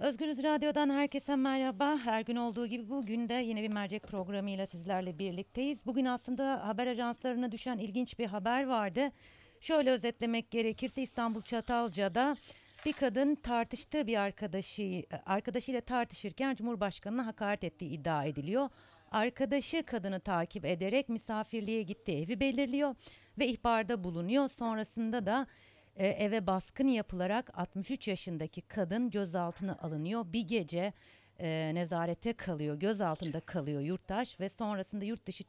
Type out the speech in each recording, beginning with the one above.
Özgürüz Radyo'dan herkese merhaba. Her gün olduğu gibi bugün de yine bir mercek programıyla sizlerle birlikteyiz. Bugün aslında haber ajanslarına düşen ilginç bir haber vardı. Şöyle özetlemek gerekirse İstanbul Çatalca'da bir kadın tartıştığı bir arkadaşı arkadaşıyla tartışırken Cumhurbaşkanı'na hakaret ettiği iddia ediliyor. Arkadaşı kadını takip ederek misafirliğe gittiği evi belirliyor ve ihbarda bulunuyor. Sonrasında da e, eve baskın yapılarak 63 yaşındaki kadın gözaltına alınıyor. Bir gece e, nezarete kalıyor, gözaltında kalıyor yurttaş ve sonrasında yurt dışı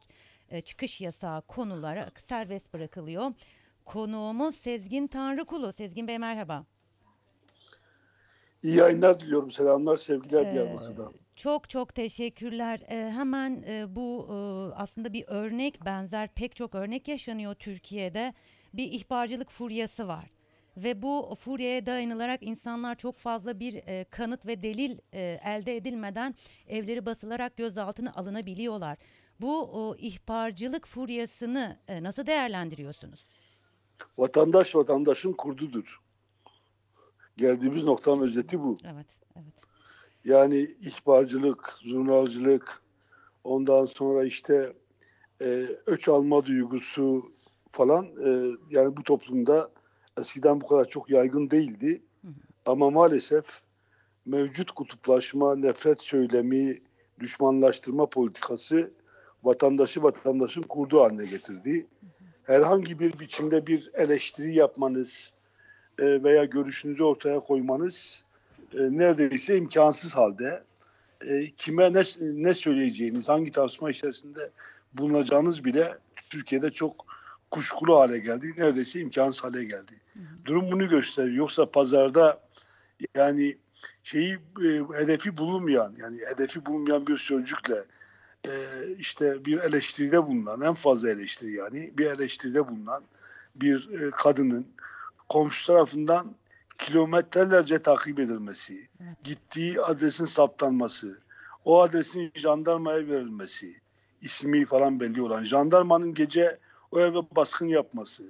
e, çıkış yasağı konularak serbest bırakılıyor. Konuğumuz Sezgin Tanrıkulu. Sezgin Bey merhaba. İyi yayınlar diliyorum. Selamlar, sevgiler Ee, Diyarbakır'dan. Çok çok teşekkürler. Ee, hemen e, bu e, aslında bir örnek benzer pek çok örnek yaşanıyor Türkiye'de. Bir ihbarcılık furyası var. Ve bu furyaya dayanılarak insanlar çok fazla bir e, kanıt ve delil e, elde edilmeden evleri basılarak gözaltına alınabiliyorlar. Bu o, ihbarcılık furyasını e, nasıl değerlendiriyorsunuz? Vatandaş vatandaşın kurdudur. Geldiğimiz noktanın özeti bu. Evet, evet. Yani ihbarcılık, zurnalcılık, ondan sonra işte e, öç alma duygusu falan e, yani bu toplumda eskiden bu kadar çok yaygın değildi. Ama maalesef mevcut kutuplaşma, nefret söylemi, düşmanlaştırma politikası vatandaşı vatandaşın kurduğu haline getirdi. Herhangi bir biçimde bir eleştiri yapmanız e, veya görüşünüzü ortaya koymanız e, neredeyse imkansız halde. E, kime ne, ne söyleyeceğiniz, hangi tartışma içerisinde bulunacağınız bile Türkiye'de çok kuşkulu hale geldi. Neredeyse imkansız hale geldi. Durum bunu gösteriyor. Yoksa pazarda yani şeyi e, hedefi bulunmayan yani hedefi bulunmayan bir sözcükle e, işte bir eleştiride bulunan en fazla eleştiri yani bir eleştiride bulunan bir e, kadının komşu tarafından kilometrelerce takip edilmesi, Evet. gittiği adresin saptanması, o adresin jandarmaya verilmesi, ismi falan belli olan, jandarmanın gece o eve baskın yapması,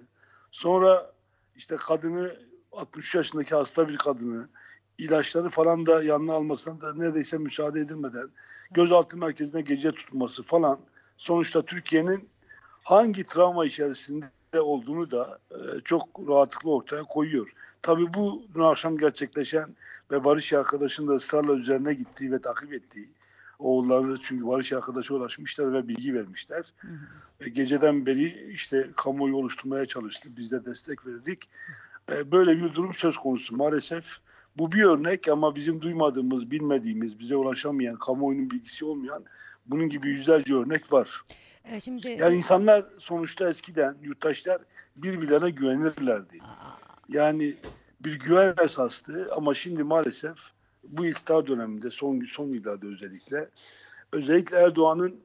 sonra işte kadını 63 yaşındaki hasta bir kadını ilaçları falan da yanına almasına da neredeyse müsaade edilmeden gözaltı merkezine gece tutması falan sonuçta Türkiye'nin hangi travma içerisinde olduğunu da e, çok rahatlıkla ortaya koyuyor. Tabii bu dün akşam gerçekleşen ve Barış arkadaşın da ısrarla üzerine gittiği ve takip ettiği oğulları çünkü Barış arkadaşa ulaşmışlar ve bilgi vermişler. Hı hı. E, geceden beri işte kamuoyu oluşturmaya çalıştı. Biz de destek verdik. E, böyle bir durum söz konusu maalesef. Bu bir örnek ama bizim duymadığımız, bilmediğimiz, bize ulaşamayan, kamuoyunun bilgisi olmayan bunun gibi yüzlerce örnek var. Ee, şimdi Yani insanlar sonuçta eskiden yurttaşlar birbirlerine güvenirlerdi. Yani bir güven esastı ama şimdi maalesef bu iktidar döneminde son son yıllarda özellikle özellikle Erdoğan'ın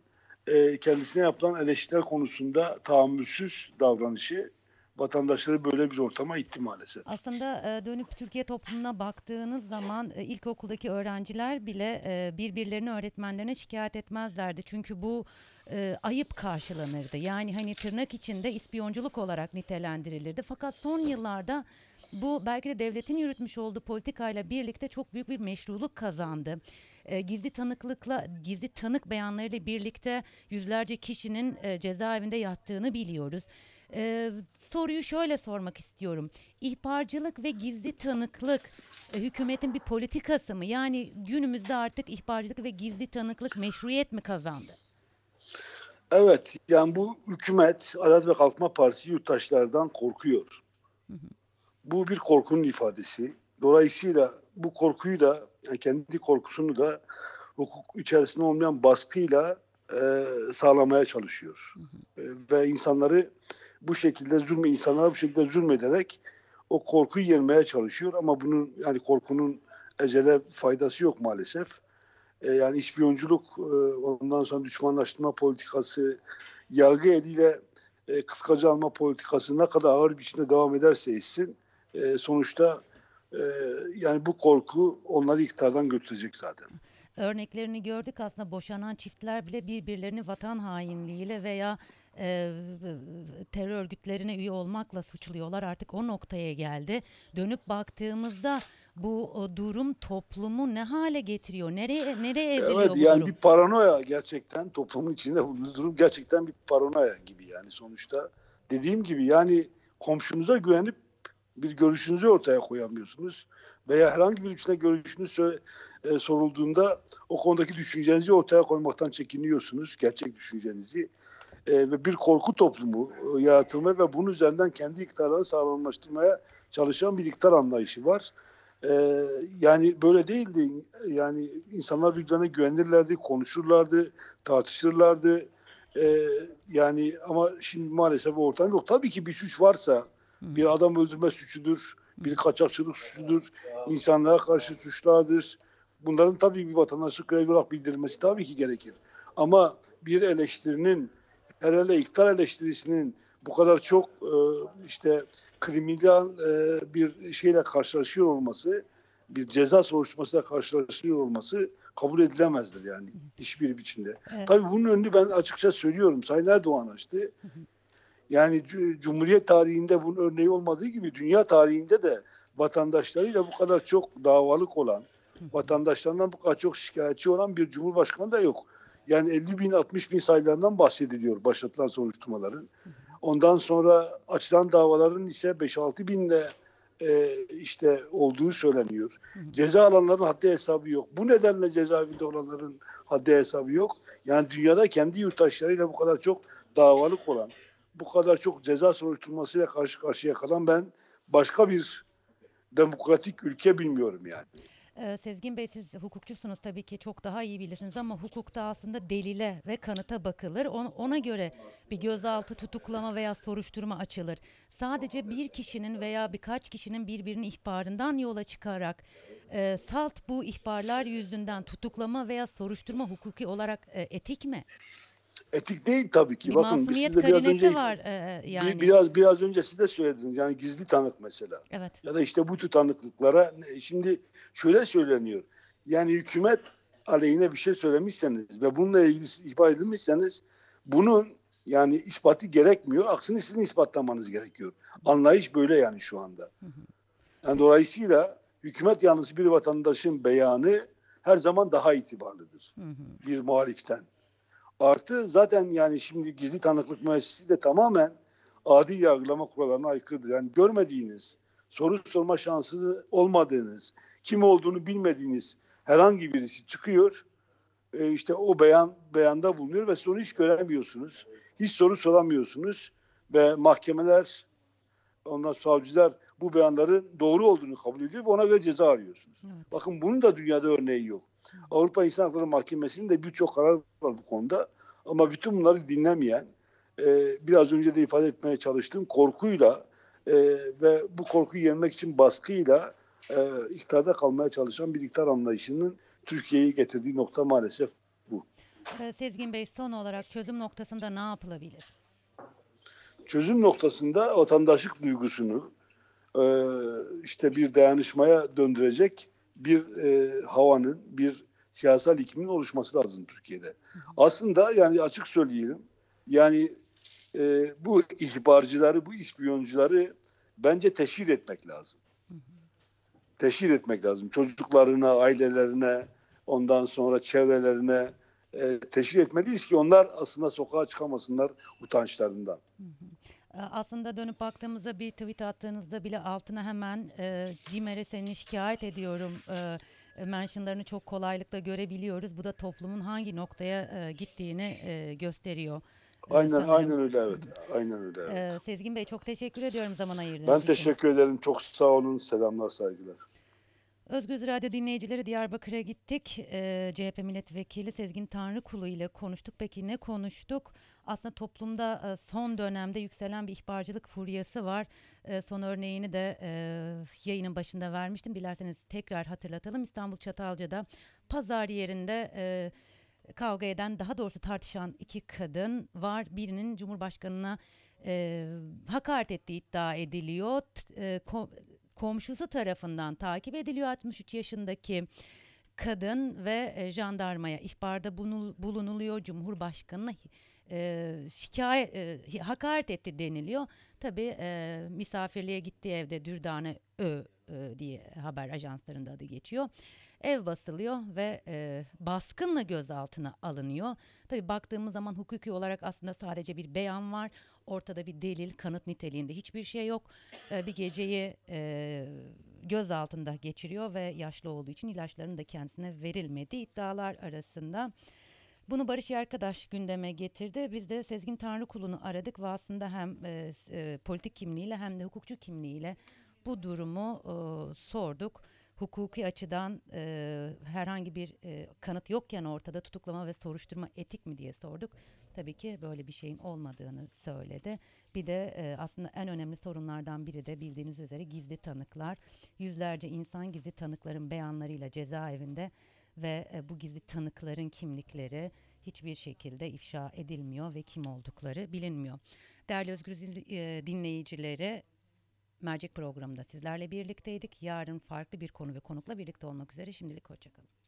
e, kendisine yapılan eleştiriler konusunda tahammülsüz davranışı vatandaşları böyle bir ortama itti maalesef. Aslında e, dönüp Türkiye toplumuna baktığınız zaman e, ilkokuldaki öğrenciler bile e, birbirlerini öğretmenlerine şikayet etmezlerdi. Çünkü bu e, ayıp karşılanırdı. Yani hani tırnak içinde ispiyonculuk olarak nitelendirilirdi. Fakat son yıllarda bu belki de devletin yürütmüş olduğu politikayla birlikte çok büyük bir meşruluk kazandı. E, gizli tanıklıkla, gizli tanık beyanlarıyla birlikte yüzlerce kişinin e, cezaevinde yattığını biliyoruz. E, soruyu şöyle sormak istiyorum. İhbarcılık ve gizli tanıklık e, hükümetin bir politikası mı? Yani günümüzde artık ihbarcılık ve gizli tanıklık meşruiyet mi kazandı? Evet yani bu hükümet Adalet ve Kalkınma Partisi yurttaşlardan korkuyor. Bu bir korkunun ifadesi. Dolayısıyla bu korkuyu da yani kendi korkusunu da hukuk içerisinde olmayan baskıyla e, sağlamaya çalışıyor. E, ve insanları bu şekilde zulüm insanlara bu şekilde zulmederek o korkuyu yenmeye çalışıyor ama bunun yani korkunun ecele faydası yok maalesef. E, yani ispiyonculuk, e, ondan sonra düşmanlaştırma politikası, yargı eliyle e, kıskacı alma politikası ne kadar ağır biçimde devam ederse etsin e, sonuçta e, yani bu korku onları iktidardan götürecek zaten. Örneklerini gördük aslında boşanan çiftler bile birbirlerini vatan hainliğiyle veya e, terör örgütlerine üye olmakla suçluyorlar. Artık o noktaya geldi. Dönüp baktığımızda bu durum toplumu ne hale getiriyor? Nereye nereye evriliyor Evet bu yani durum? bir paranoya gerçekten toplumun içinde bulunduğu durum gerçekten bir paranoya gibi yani sonuçta. Dediğim gibi yani komşunuza güvenip bir görüşünüzü ortaya koyamıyorsunuz. Veya herhangi birisine görüşünüz e, sorulduğunda o konudaki düşüncenizi ortaya koymaktan çekiniyorsunuz. Gerçek düşüncenizi. E, ve bir korku toplumu e, yaratılma ve bunun üzerinden kendi iktidarları sağlamlaştırmaya çalışan bir iktidar anlayışı var. E, yani böyle değildi. Yani insanlar birbirlerine güvenirlerdi, konuşurlardı, tartışırlardı. E, yani ama şimdi maalesef o ortam yok. Tabii ki bir suç varsa. Bir adam öldürme suçudur, bir kaçakçılık suçudur, insanlığa karşı suçlardır. Bunların tabii bir vatandaşlık görevi olarak bildirilmesi tabii ki gerekir. Ama bir eleştirinin, hele iktidar eleştirisinin bu kadar çok e, işte kriminal e, bir şeyle karşılaşıyor olması, bir ceza soruşturmasıyla karşılaşıyor olması kabul edilemezdir yani hiçbir biçimde. Evet. Tabii bunun önünü ben açıkça söylüyorum. Sayın Erdoğan açtı. Yani Cumhuriyet tarihinde bunun örneği olmadığı gibi dünya tarihinde de vatandaşlarıyla bu kadar çok davalık olan, vatandaşlarından bu kadar çok şikayetçi olan bir cumhurbaşkanı da yok. Yani 50 bin 60 bin sayılarından bahsediliyor başlatılan soruşturmaların. Ondan sonra açılan davaların ise 5-6 binle e, işte olduğu söyleniyor. Ceza alanların haddi hesabı yok. Bu nedenle cezaevinde olanların haddi hesabı yok. Yani dünyada kendi yurttaşlarıyla bu kadar çok davalık olan, bu kadar çok ceza soruşturmasıyla karşı karşıya kalan ben başka bir demokratik ülke bilmiyorum yani. Ee, Sezgin Bey siz hukukçusunuz tabii ki çok daha iyi bilirsiniz ama hukukta aslında delile ve kanıta bakılır. On- Ona göre bir gözaltı, tutuklama veya soruşturma açılır. Sadece bir kişinin veya birkaç kişinin birbirinin ihbarından yola çıkarak e, salt bu ihbarlar yüzünden tutuklama veya soruşturma hukuki olarak e, etik mi? Etik değil tabii ki. Bir Bakın biz siz de biraz önce var e, bir- yani. biraz biraz önce siz de söylediniz. Yani gizli tanık mesela. Evet. Ya da işte bu tür tanıklıklara şimdi şöyle söyleniyor. Yani hükümet aleyhine bir şey söylemişseniz ve bununla ilgili ihbar edilmişseniz bunun yani ispatı gerekmiyor. Aksine sizin ispatlamanız gerekiyor. Anlayış böyle yani şu anda. Yani dolayısıyla hükümet yanlısı bir vatandaşın beyanı her zaman daha itibarlıdır bir muhaliften. Artı zaten yani şimdi gizli tanıklık müessesi de tamamen adil yargılama kurallarına aykırıdır. Yani görmediğiniz, soru sorma şansı olmadığınız, kim olduğunu bilmediğiniz herhangi birisi çıkıyor. E, işte o beyan beyanda bulunuyor ve sonra hiç göremiyorsunuz. Hiç soru soramıyorsunuz ve mahkemeler ondan savcılar bu beyanların doğru olduğunu kabul ediyor ve ona göre ceza arıyorsunuz. Evet. Bakın bunun da dünyada örneği yok. Avrupa İnsan Hakları Mahkemesi'nin de birçok karar var bu konuda. Ama bütün bunları dinlemeyen, e, biraz önce de ifade etmeye çalıştığım korkuyla e, ve bu korkuyu yenmek için baskıyla e, iktidarda kalmaya çalışan bir iktidar anlayışının Türkiye'yi getirdiği nokta maalesef bu. Ee, Sezgin Bey son olarak çözüm noktasında ne yapılabilir? Çözüm noktasında vatandaşlık duygusunu e, işte bir dayanışmaya döndürecek bir e, havanın, bir siyasal iklimin oluşması lazım Türkiye'de. Aslında yani açık söyleyelim, yani e, bu ihbarcıları, bu ispiyoncuları bence teşhir etmek lazım. Teşhir etmek lazım. Çocuklarına, ailelerine, ondan sonra çevrelerine e, teşhir etmeliyiz ki onlar aslında sokağa çıkamasınlar utançlarından. Ee, Aslında dönüp baktığımızda bir tweet attığınızda bile altına hemen e, CİMER'e seni şikayet ediyorum e, mentionlarını çok kolaylıkla görebiliyoruz. Bu da toplumun hangi noktaya e, gittiğini e, gösteriyor. e, Aynen sanırım. aynen öyle evet. Aynen öyle. Evet. Ee, Sezgin Bey çok teşekkür ediyorum zaman ayırdığınız Ben için. teşekkür ederim. Çok sağ olun. Selamlar, saygılar. Özgüz Radyo dinleyicileri Diyarbakır'a gittik. Ee, CHP milletvekili Sezgin Tanrıkulu ile konuştuk. Peki ne konuştuk? Aslında toplumda e, son dönemde yükselen bir ihbarcılık furyası var. E, son örneğini de e, yayının başında vermiştim. Dilerseniz tekrar hatırlatalım. İstanbul Çatalca'da pazar yerinde e, kavga eden daha doğrusu tartışan iki kadın var. Birinin Cumhurbaşkanı'na e, hakaret ettiği iddia ediliyor. E, ko- komşusu tarafından takip ediliyor 63 yaşındaki kadın ve e, jandarmaya ihbarda bulunuluyor. Cumhurbaşkanına e, şikayet e, hakaret etti deniliyor. Tabii e, misafirliğe gittiği evde Dürdane Ö e, diye haber ajanslarında adı geçiyor. Ev basılıyor ve e, baskınla gözaltına alınıyor. Tabii baktığımız zaman hukuki olarak aslında sadece bir beyan var. Ortada bir delil, kanıt niteliğinde hiçbir şey yok. E, bir geceyi e, gözaltında geçiriyor ve yaşlı olduğu için ilaçların da kendisine verilmedi iddialar arasında. Bunu Barış Yarkadaş gündeme getirdi. Biz de Sezgin Tanrıkulu'nu aradık ve aslında hem e, e, politik kimliğiyle hem de hukukçu kimliğiyle bu durumu e, sorduk. Hukuki açıdan e, herhangi bir e, kanıt yokken ortada tutuklama ve soruşturma etik mi diye sorduk. Tabii ki böyle bir şeyin olmadığını söyledi. Bir de e, aslında en önemli sorunlardan biri de bildiğiniz üzere gizli tanıklar. Yüzlerce insan gizli tanıkların beyanlarıyla cezaevinde ve e, bu gizli tanıkların kimlikleri hiçbir şekilde ifşa edilmiyor ve kim oldukları bilinmiyor. Değerli Özgür e, dinleyicileri Mercek programında sizlerle birlikteydik. Yarın farklı bir konu ve konukla birlikte olmak üzere. Şimdilik hoşçakalın.